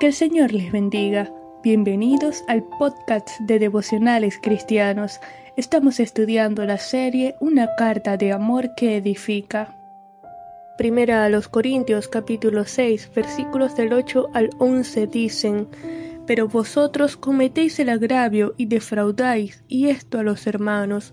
Que el Señor les bendiga. Bienvenidos al podcast de devocionales cristianos. Estamos estudiando la serie Una carta de amor que edifica. Primera a los Corintios capítulo 6 versículos del 8 al 11 dicen, Pero vosotros cometéis el agravio y defraudáis, y esto a los hermanos.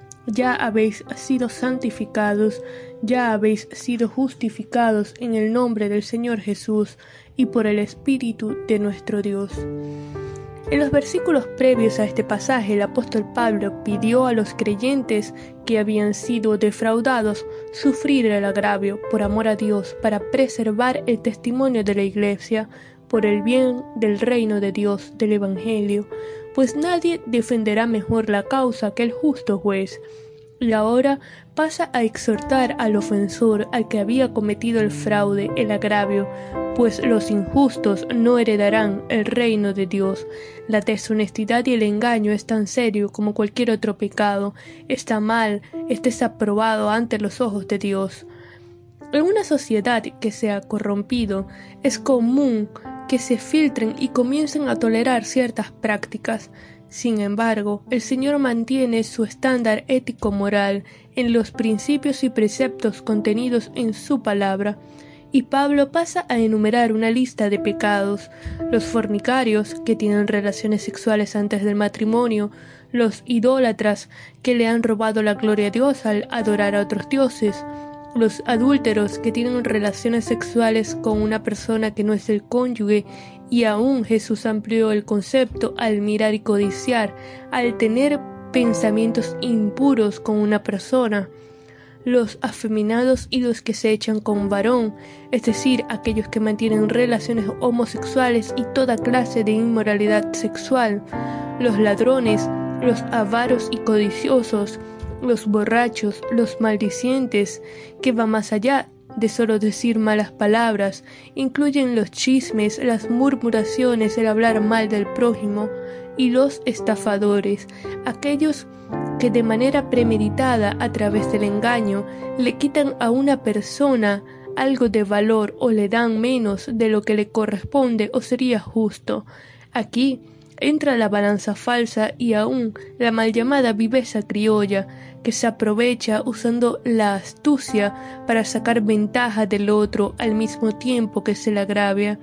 ya habéis sido santificados, ya habéis sido justificados en el nombre del Señor Jesús y por el Espíritu de nuestro Dios. En los versículos previos a este pasaje el apóstol Pablo pidió a los creyentes que habían sido defraudados sufrir el agravio por amor a Dios para preservar el testimonio de la iglesia por el bien del reino de Dios del Evangelio, pues nadie defenderá mejor la causa que el justo juez. Y ahora pasa a exhortar al ofensor, al que había cometido el fraude, el agravio, pues los injustos no heredarán el reino de Dios. La deshonestidad y el engaño es tan serio como cualquier otro pecado, está mal, es desaprobado ante los ojos de Dios. En una sociedad que se ha corrompido, es común que se filtren y comiencen a tolerar ciertas prácticas. Sin embargo, el Señor mantiene su estándar ético-moral en los principios y preceptos contenidos en su palabra, y Pablo pasa a enumerar una lista de pecados, los fornicarios, que tienen relaciones sexuales antes del matrimonio, los idólatras, que le han robado la gloria a Dios al adorar a otros dioses, los adúlteros que tienen relaciones sexuales con una persona que no es el cónyuge y aún Jesús amplió el concepto al mirar y codiciar, al tener pensamientos impuros con una persona. Los afeminados y los que se echan con varón, es decir, aquellos que mantienen relaciones homosexuales y toda clase de inmoralidad sexual. Los ladrones, los avaros y codiciosos, los borrachos, los maldicientes, que va más allá de solo decir malas palabras, incluyen los chismes, las murmuraciones, el hablar mal del prójimo, y los estafadores, aquellos que de manera premeditada a través del engaño le quitan a una persona algo de valor o le dan menos de lo que le corresponde o sería justo. Aquí entra la balanza falsa y aún la mal llamada viveza criolla, que se aprovecha usando la astucia para sacar ventaja del otro al mismo tiempo que se le agravia.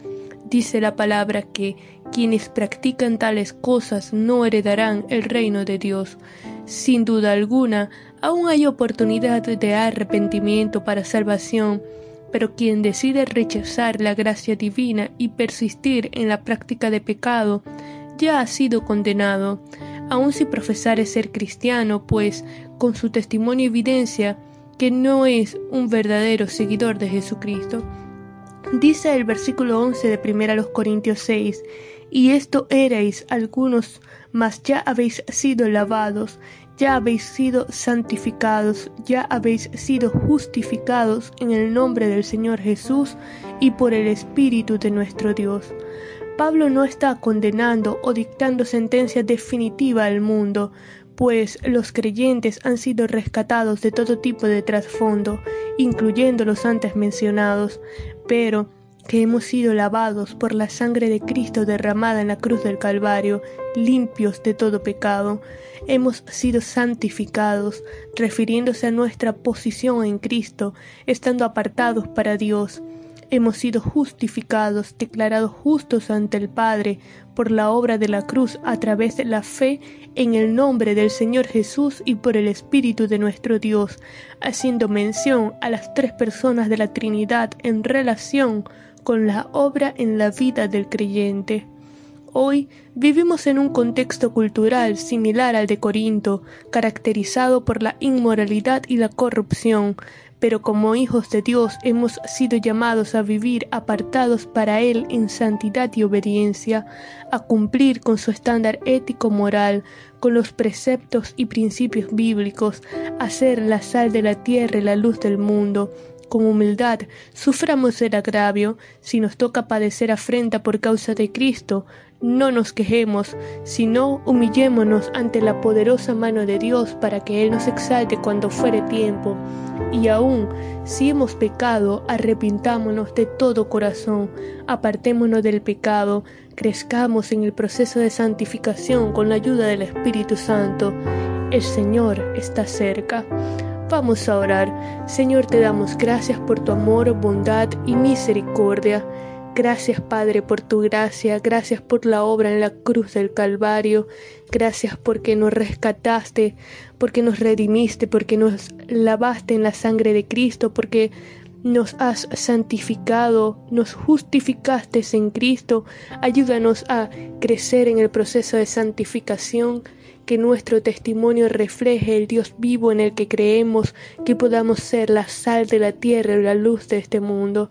Dice la palabra que quienes practican tales cosas no heredarán el reino de Dios. Sin duda alguna, aún hay oportunidad de arrepentimiento para salvación, pero quien decide rechazar la gracia divina y persistir en la práctica de pecado, ya ha sido condenado, aun si profesare ser cristiano, pues con su testimonio evidencia que no es un verdadero seguidor de Jesucristo. Dice el versículo 11 de 1 Corintios 6, y esto erais algunos, mas ya habéis sido lavados, ya habéis sido santificados, ya habéis sido justificados en el nombre del Señor Jesús y por el Espíritu de nuestro Dios. Pablo no está condenando o dictando sentencia definitiva al mundo, pues los creyentes han sido rescatados de todo tipo de trasfondo, incluyendo los antes mencionados, pero que hemos sido lavados por la sangre de Cristo derramada en la cruz del Calvario, limpios de todo pecado, hemos sido santificados, refiriéndose a nuestra posición en Cristo, estando apartados para Dios, hemos sido justificados, declarados justos ante el Padre por la obra de la cruz a través de la fe en el nombre del Señor Jesús y por el Espíritu de nuestro Dios, haciendo mención a las tres personas de la Trinidad en relación con la obra en la vida del creyente. Hoy vivimos en un contexto cultural similar al de Corinto, caracterizado por la inmoralidad y la corrupción, pero como hijos de Dios hemos sido llamados a vivir apartados para Él en santidad y obediencia, a cumplir con su estándar ético-moral, con los preceptos y principios bíblicos, a ser la sal de la tierra y la luz del mundo, con humildad, suframos el agravio, si nos toca padecer afrenta por causa de Cristo, no nos quejemos, sino humillémonos ante la poderosa mano de Dios para que Él nos exalte cuando fuere tiempo. Y aun si hemos pecado, arrepintámonos de todo corazón, apartémonos del pecado, crezcamos en el proceso de santificación con la ayuda del Espíritu Santo. El Señor está cerca. Vamos a orar. Señor, te damos gracias por tu amor, bondad y misericordia. Gracias Padre por tu gracia, gracias por la obra en la cruz del Calvario, gracias porque nos rescataste, porque nos redimiste, porque nos lavaste en la sangre de Cristo, porque nos has santificado, nos justificaste en Cristo. Ayúdanos a crecer en el proceso de santificación, que nuestro testimonio refleje el Dios vivo en el que creemos, que podamos ser la sal de la tierra y la luz de este mundo.